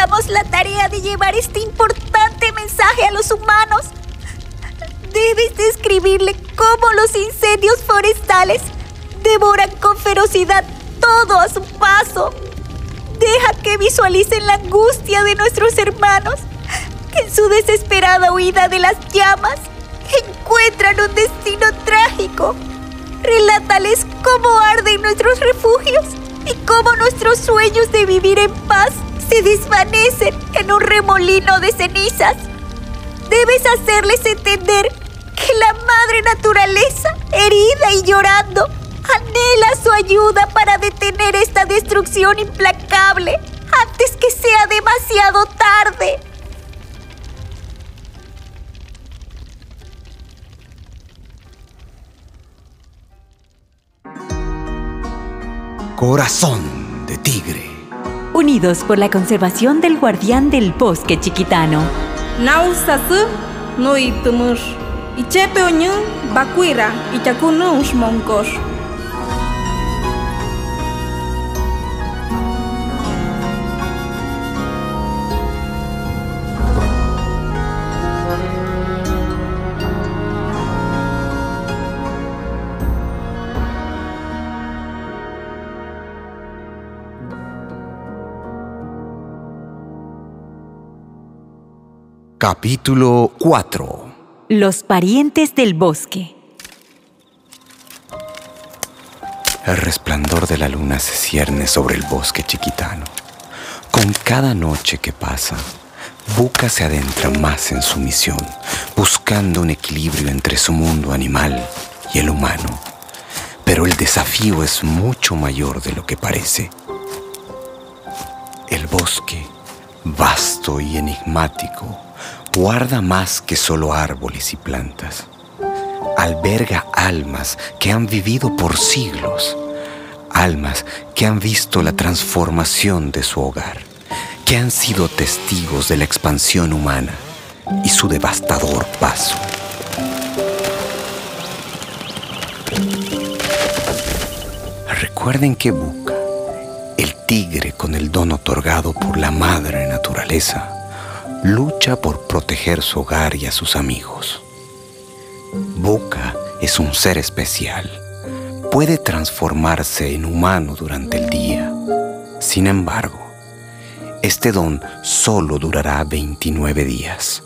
damos la tarea de llevar este importante mensaje a los humanos. Debes describirle cómo los incendios forestales devoran con ferocidad todo a su paso. Deja que visualicen la angustia de nuestros hermanos, que en su desesperada huida de las llamas encuentran un destino trágico. Relátales cómo arden nuestros refugios y cómo nuestros sueños de vivir en paz se desvanecen en un remolino de cenizas. Debes hacerles entender que la madre naturaleza, herida y llorando, anhela su ayuda para detener esta destrucción implacable antes que sea demasiado tarde. Corazón de tigre. Unidos por la conservación del guardián del bosque chiquitano. Capítulo 4 Los parientes del bosque. El resplandor de la luna se cierne sobre el bosque chiquitano. Con cada noche que pasa, Buca se adentra más en su misión, buscando un equilibrio entre su mundo animal y el humano. Pero el desafío es mucho mayor de lo que parece. El bosque, vasto y enigmático, guarda más que solo árboles y plantas. Alberga almas que han vivido por siglos, almas que han visto la transformación de su hogar, que han sido testigos de la expansión humana y su devastador paso. Recuerden que Buca, el tigre con el don otorgado por la madre naturaleza, lucha por proteger su hogar y a sus amigos. Buca es un ser especial. Puede transformarse en humano durante el día. Sin embargo, este don solo durará 29 días,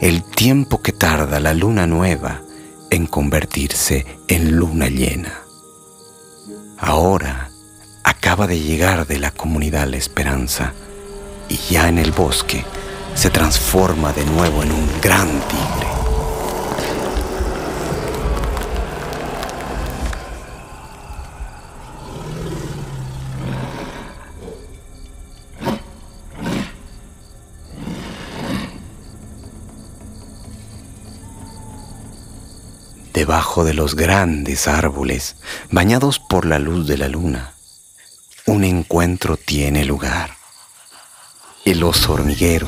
el tiempo que tarda la luna nueva en convertirse en luna llena. Ahora acaba de llegar de la comunidad La Esperanza y ya en el bosque se transforma de nuevo en un gran tigre. Debajo de los grandes árboles, bañados por la luz de la luna, un encuentro tiene lugar. El oso hormiguero,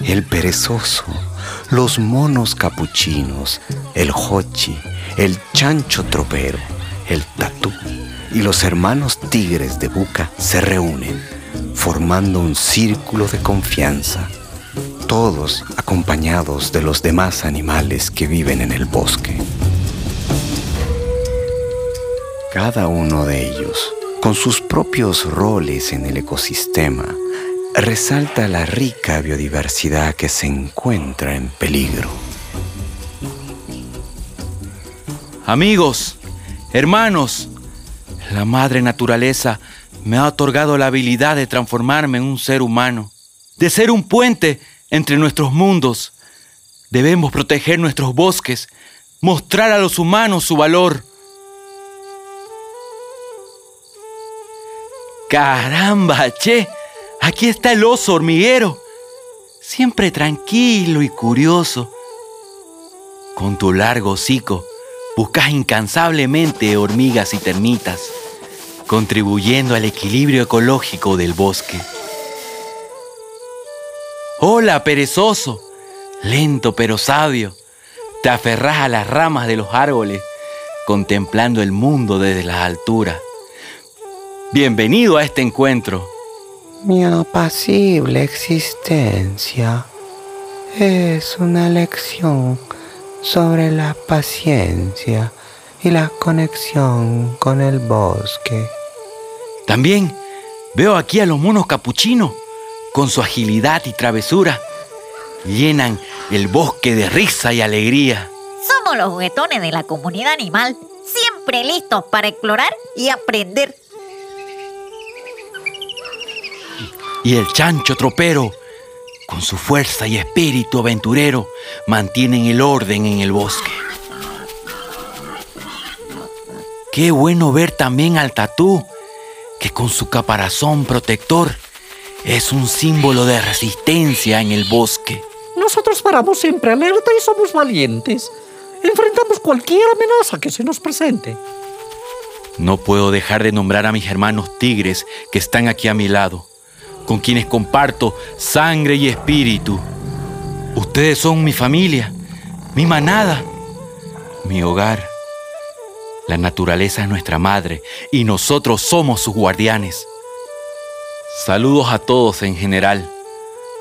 el perezoso, los monos capuchinos, el hochi, el chancho tropero, el tatú y los hermanos tigres de Buca se reúnen, formando un círculo de confianza, todos acompañados de los demás animales que viven en el bosque. Cada uno de ellos, con sus propios roles en el ecosistema, resalta la rica biodiversidad que se encuentra en peligro. Amigos, hermanos, la madre naturaleza me ha otorgado la habilidad de transformarme en un ser humano, de ser un puente entre nuestros mundos. Debemos proteger nuestros bosques, mostrar a los humanos su valor. Caramba, che, aquí está el oso hormiguero, siempre tranquilo y curioso. Con tu largo hocico, buscas incansablemente hormigas y termitas, contribuyendo al equilibrio ecológico del bosque. Hola, perezoso, lento pero sabio, te aferras a las ramas de los árboles, contemplando el mundo desde las alturas. Bienvenido a este encuentro. Mi apacible existencia es una lección sobre la paciencia y la conexión con el bosque. También veo aquí a los monos capuchinos, con su agilidad y travesura, llenan el bosque de risa y alegría. Somos los juguetones de la comunidad animal, siempre listos para explorar y aprender. Y el chancho tropero, con su fuerza y espíritu aventurero, mantienen el orden en el bosque. Qué bueno ver también al tatú, que con su caparazón protector es un símbolo de resistencia en el bosque. Nosotros paramos siempre alerta y somos valientes. Enfrentamos cualquier amenaza que se nos presente. No puedo dejar de nombrar a mis hermanos tigres que están aquí a mi lado, con quienes comparto sangre y espíritu. Ustedes son mi familia, mi manada, mi hogar. La naturaleza es nuestra madre y nosotros somos sus guardianes. Saludos a todos en general,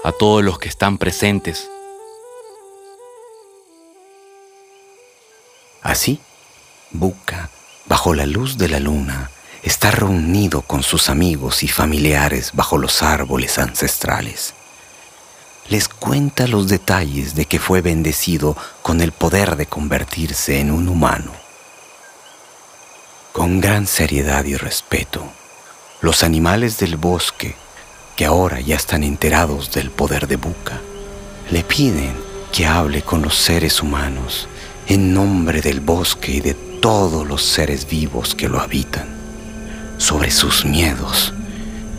a todos los que están presentes. Así, Buca, bajo la luz de la luna, está reunido con sus amigos y familiares bajo los árboles ancestrales. Les cuenta los detalles de que fue bendecido con el poder de convertirse en un humano. Con gran seriedad y respeto, los animales del bosque, que ahora ya están enterados del poder de Buca, le piden que hable con los seres humanos en nombre del bosque y de todos los seres vivos que lo habitan, sobre sus miedos,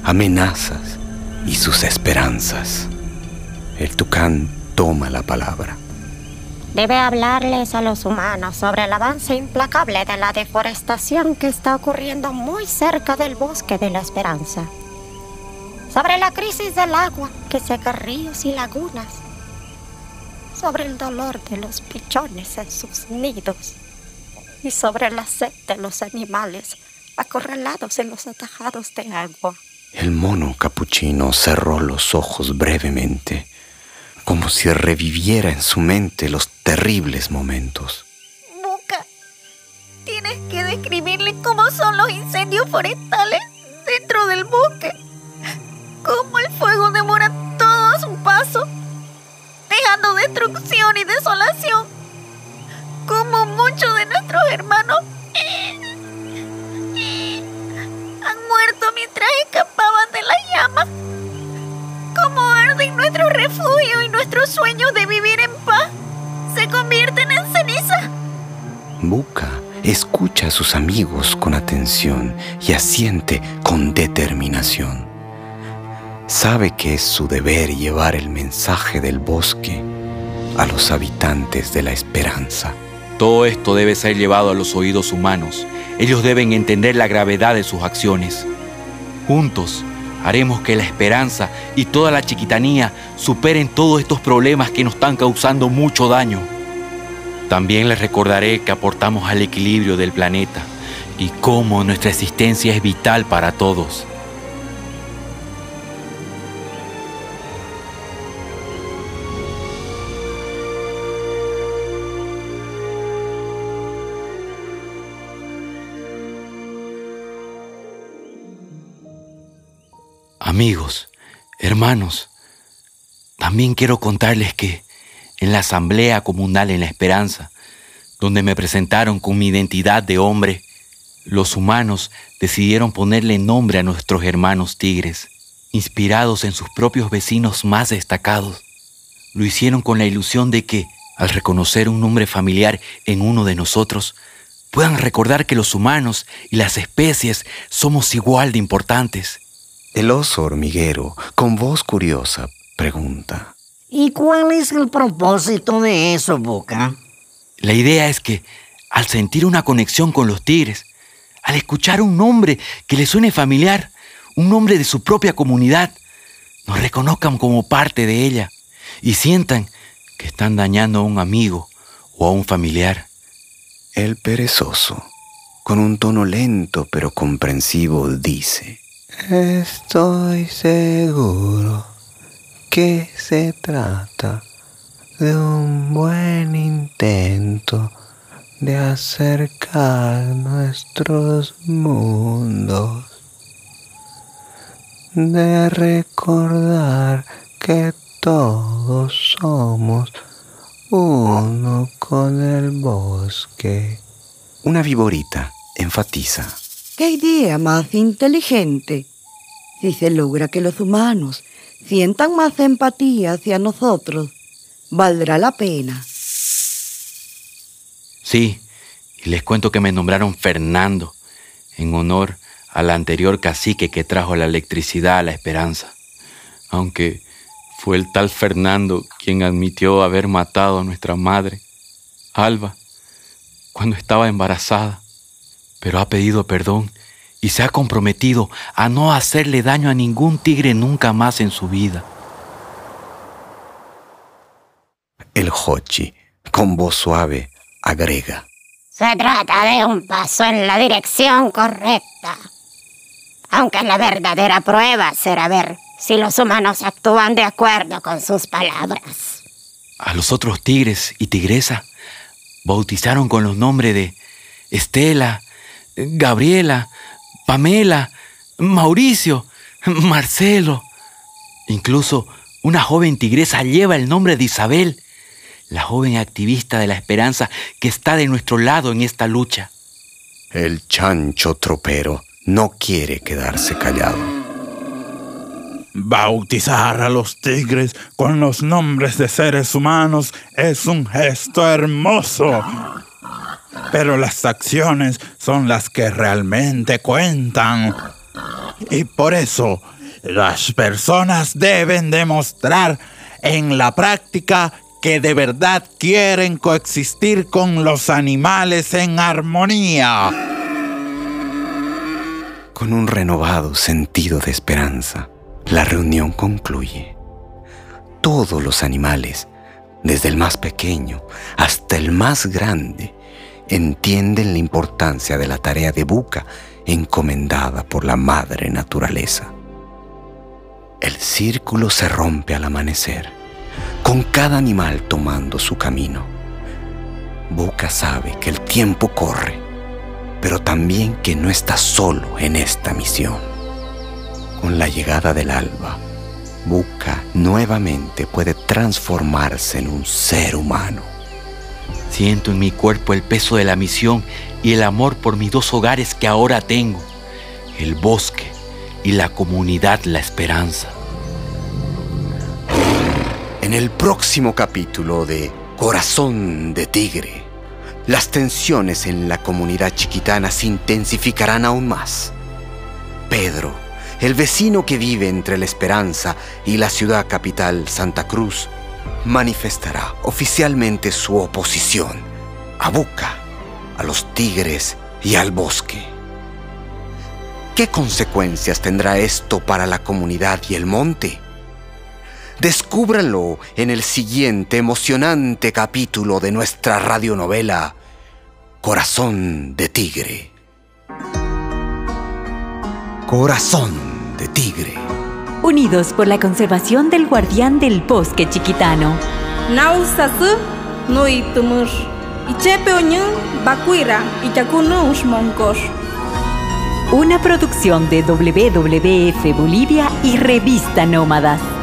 amenazas y sus esperanzas. El tucán toma la palabra. Debe hablarles a los humanos sobre el avance implacable de la deforestación que está ocurriendo muy cerca del bosque de la esperanza. Sobre la crisis del agua que seca ríos y lagunas. Sobre el dolor de los pichones en sus nidos. Y sobre la sed de los animales acorralados en los atajados de agua. El mono capuchino cerró los ojos brevemente como si reviviera en su mente los terribles momentos. Buca, tienes que describirle cómo son los incendios forestales dentro del bosque. Cómo el fuego devora todo a su paso, dejando destrucción y desolación. Cómo muchos de nuestros hermanos muerto mientras escapaban de las llamas cómo arden nuestro refugio y nuestros sueños de vivir en paz se convierten en ceniza. Buca escucha a sus amigos con atención y asiente con determinación. Sabe que es su deber llevar el mensaje del bosque a los habitantes de la esperanza. Todo esto debe ser llevado a los oídos humanos. Ellos deben entender la gravedad de sus acciones. Juntos haremos que la esperanza y toda la chiquitanía superen todos estos problemas que nos están causando mucho daño. También les recordaré que aportamos al equilibrio del planeta y cómo nuestra existencia es vital para todos. Amigos, hermanos, también quiero contarles que en la asamblea comunal en la esperanza, donde me presentaron con mi identidad de hombre, los humanos decidieron ponerle nombre a nuestros hermanos tigres, inspirados en sus propios vecinos más destacados. Lo hicieron con la ilusión de que, al reconocer un nombre familiar en uno de nosotros, puedan recordar que los humanos y las especies somos igual de importantes. El oso hormiguero, con voz curiosa, pregunta. ¿Y cuál es el propósito de eso, Boca? La idea es que, al sentir una conexión con los tigres, al escuchar un nombre que les suene familiar, un nombre de su propia comunidad, nos reconozcan como parte de ella y sientan que están dañando a un amigo o a un familiar. El perezoso, con un tono lento pero comprensivo, dice. Estoy seguro que se trata de un buen intento de acercar nuestros mundos, de recordar que todos somos uno con el bosque. Una viborita enfatiza. ¿Qué idea más inteligente? Si se logra que los humanos sientan más empatía hacia nosotros, valdrá la pena. Sí, y les cuento que me nombraron Fernando, en honor al anterior cacique que trajo la electricidad a la esperanza. Aunque fue el tal Fernando quien admitió haber matado a nuestra madre, Alba, cuando estaba embarazada pero ha pedido perdón y se ha comprometido a no hacerle daño a ningún tigre nunca más en su vida. El Hochi, con voz suave, agrega. Se trata de un paso en la dirección correcta. Aunque la verdadera prueba será ver si los humanos actúan de acuerdo con sus palabras. A los otros tigres y tigresa bautizaron con los nombres de Estela, Gabriela, Pamela, Mauricio, Marcelo. Incluso una joven tigresa lleva el nombre de Isabel, la joven activista de la esperanza que está de nuestro lado en esta lucha. El chancho tropero no quiere quedarse callado. Bautizar a los tigres con los nombres de seres humanos es un gesto hermoso pero las acciones son las que realmente cuentan. Y por eso las personas deben demostrar en la práctica que de verdad quieren coexistir con los animales en armonía. Con un renovado sentido de esperanza, la reunión concluye. Todos los animales, desde el más pequeño hasta el más grande, entienden la importancia de la tarea de buca encomendada por la madre naturaleza. El círculo se rompe al amanecer, con cada animal tomando su camino. Buca sabe que el tiempo corre, pero también que no está solo en esta misión. Con la llegada del alba, Buca nuevamente puede transformarse en un ser humano Siento en mi cuerpo el peso de la misión y el amor por mis dos hogares que ahora tengo, el bosque y la comunidad La Esperanza. En el próximo capítulo de Corazón de Tigre, las tensiones en la comunidad chiquitana se intensificarán aún más. Pedro, el vecino que vive entre La Esperanza y la ciudad capital Santa Cruz, manifestará oficialmente su oposición a Buca, a los tigres y al bosque. ¿Qué consecuencias tendrá esto para la comunidad y el monte? Descúbranlo en el siguiente emocionante capítulo de nuestra radionovela Corazón de Tigre. Corazón de Tigre unidos por la conservación del guardián del bosque chiquitano. Una producción de WWF Bolivia y Revista Nómadas.